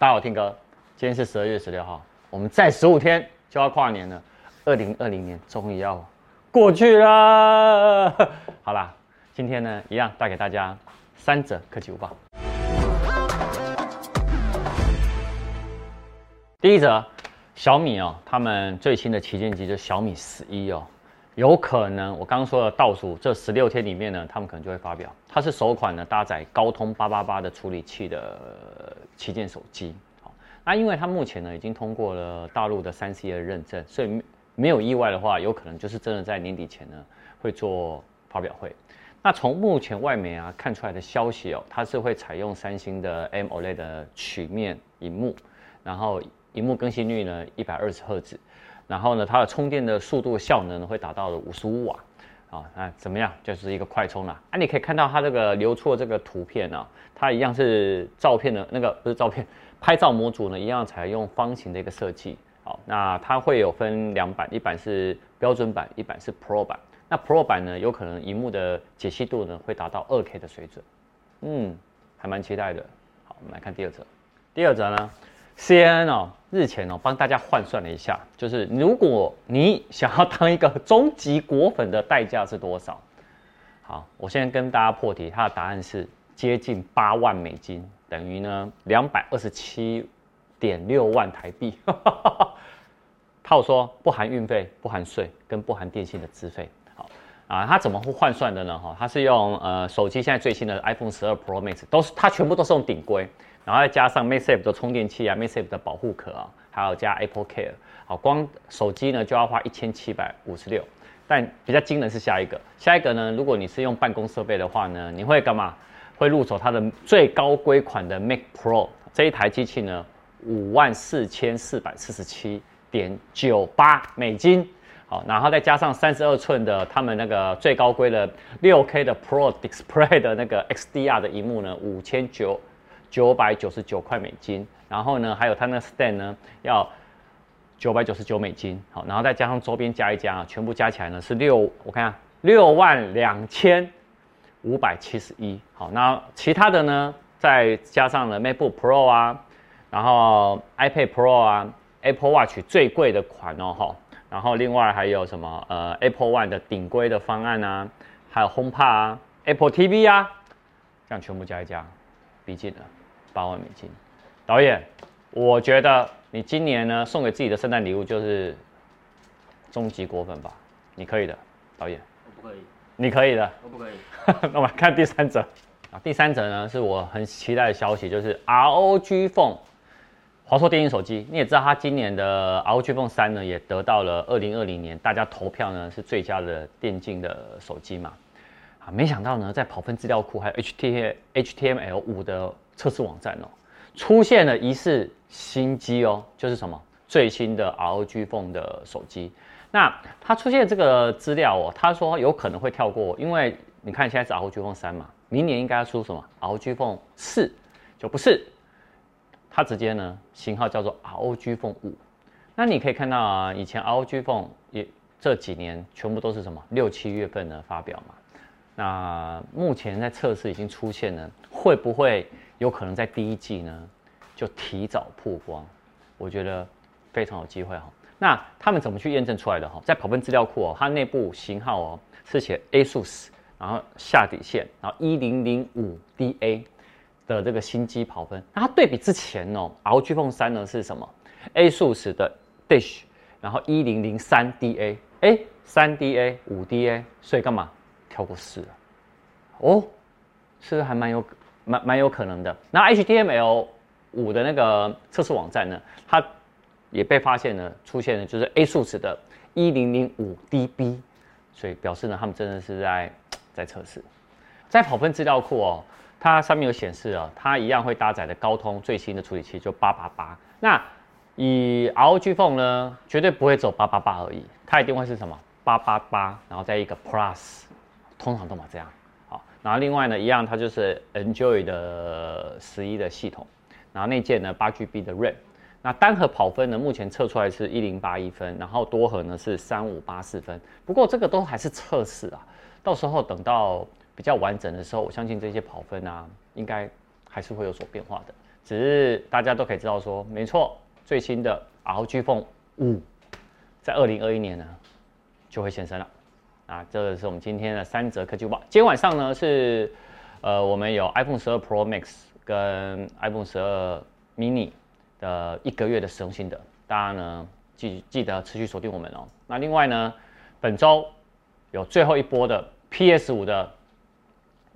大家好，听哥，今天是十二月十六号，我们再十五天就要跨年了，二零二零年终于要过去了。好啦，今天呢，一样带给大家三则科技午报。第一则，小米哦，他们最新的旗舰机就小米十一哦。有可能我刚刚说的倒数这十六天里面呢，他们可能就会发表。它是首款呢搭载高通八八八的处理器的旗舰手机。好，那因为它目前呢已经通过了大陆的三 C 的认证，所以没有意外的话，有可能就是真的在年底前呢会做发表会。那从目前外媒啊看出来的消息哦，它是会采用三星的 AMOLED 的曲面荧幕，然后荧幕更新率呢一百二十赫兹。然后呢，它的充电的速度效能会达到了五十五瓦，啊，那怎么样？就是一个快充啦。啊，你可以看到它这个流出的这个图片呢，它一样是照片的那个不是照片，拍照模组呢一样采用方形的一个设计。好，那它会有分两版，一版是标准版，一版是 Pro 版。那 Pro 版呢，有可能荧幕的解析度呢会达到二 K 的水准。嗯，还蛮期待的。好，我们来看第二则。第二则呢？CNN 哦，日前哦帮大家换算了一下，就是如果你想要当一个终极果粉的代价是多少？好，我现在跟大家破题，它的答案是接近八万美金，等于呢两百二十七点六万台币。套说不含运费、不含税跟不含电信的资费。啊，它怎么会换算的呢？哈，它是用呃手机现在最新的 iPhone 十二 Pro Max，都是它全部都是用顶规。然后再加上 MagSafe 的充电器啊，MagSafe 的保护壳啊，还有加 Apple Care，好，光手机呢就要花一千七百五十六。但比较惊人是下一个，下一个呢，如果你是用办公设备的话呢，你会干嘛？会入手它的最高规款的 Mac Pro 这一台机器呢，五万四千四百四十七点九八美金。好，然后再加上三十二寸的他们那个最高规的六 K 的 Pro Display 的那个 XDR 的萤幕呢，五千九。九百九十九块美金，然后呢，还有它那个 stand 呢，要九百九十九美金，好，然后再加上周边加一加啊，全部加起来呢是六，我看下六万两千五百七十一，好，那其他的呢，再加上了 MacBook Pro 啊，然后 iPad Pro 啊，Apple Watch 最贵的款哦，哈，然后另外还有什么呃 Apple One 的顶规的方案啊，还有 HomePod 啊，Apple TV 啊，这样全部加一加，逼近了。八万美金，导演，我觉得你今年呢送给自己的圣诞礼物就是终极果粉吧？你可以的，导演。我不可以。你可以的。我不可以。那我们看第三则啊，第三则呢是我很期待的消息，就是 ROG Phone 华硕电竞手机。你也知道，它今年的 ROG Phone 三呢也得到了二零二零年大家投票呢是最佳的电竞的手机嘛。啊，没想到呢在跑分资料库还有 HT HTML 五的。测试网站哦，出现了疑似新机哦，就是什么最新的 ROG Phone 的手机。那它出现这个资料哦，他说有可能会跳过，因为你看现在是 ROG Phone 三嘛，明年应该要出什么 ROG Phone 四，就不是。它直接呢型号叫做 ROG Phone 五。那你可以看到啊，以前 ROG Phone 也这几年全部都是什么六七月份的发表嘛。那目前在测试已经出现了，会不会？有可能在第一季呢，就提早曝光，我觉得非常有机会哈。那他们怎么去验证出来的哈？在跑分资料库哦，它内部型号哦是写 ASUS，然后下底线，然后一零零五 DA 的这个新机跑分。那它对比之前哦，ROG Phone 三呢是什么？ASUS 的 Dish，然后一零零三 DA，哎，三 DA 五 DA，所以干嘛跳过四了？哦，是不是还蛮有？蛮蛮有可能的。那 HTML 五的那个测试网站呢，它也被发现了出现了，就是 ASUS 的一零零五 DB，所以表示呢，他们真的是在在测试。在跑分资料库哦，它上面有显示啊，它一样会搭载的高通最新的处理器就八八八。那以 ROG Phone 呢，绝对不会走八八八而已，它一定会是什么八八八，然后再一个 Plus，通常都嘛这样。好然后另外呢，一样它就是 Enjoy 的十一的系统，然后内建呢八 GB 的 RAM，那单核跑分呢目前测出来是一零八一分，然后多核呢是三五八四分。不过这个都还是测试啊，到时候等到比较完整的时候，我相信这些跑分啊应该还是会有所变化的。只是大家都可以知道说，没错，最新的 ROG Phone 五在二零二一年呢就会现身了。啊，这个是我们今天的三则科技报。今天晚上呢是呃，我们有 iPhone 十二 Pro Max 跟 iPhone 十二 Mini 的一个月的使用心得，大家呢记记得持续锁定我们哦。那另外呢，本周有最后一波的 PS 五的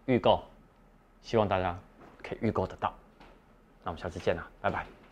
预购，希望大家可以预购得到。那我们下次见啦，拜拜。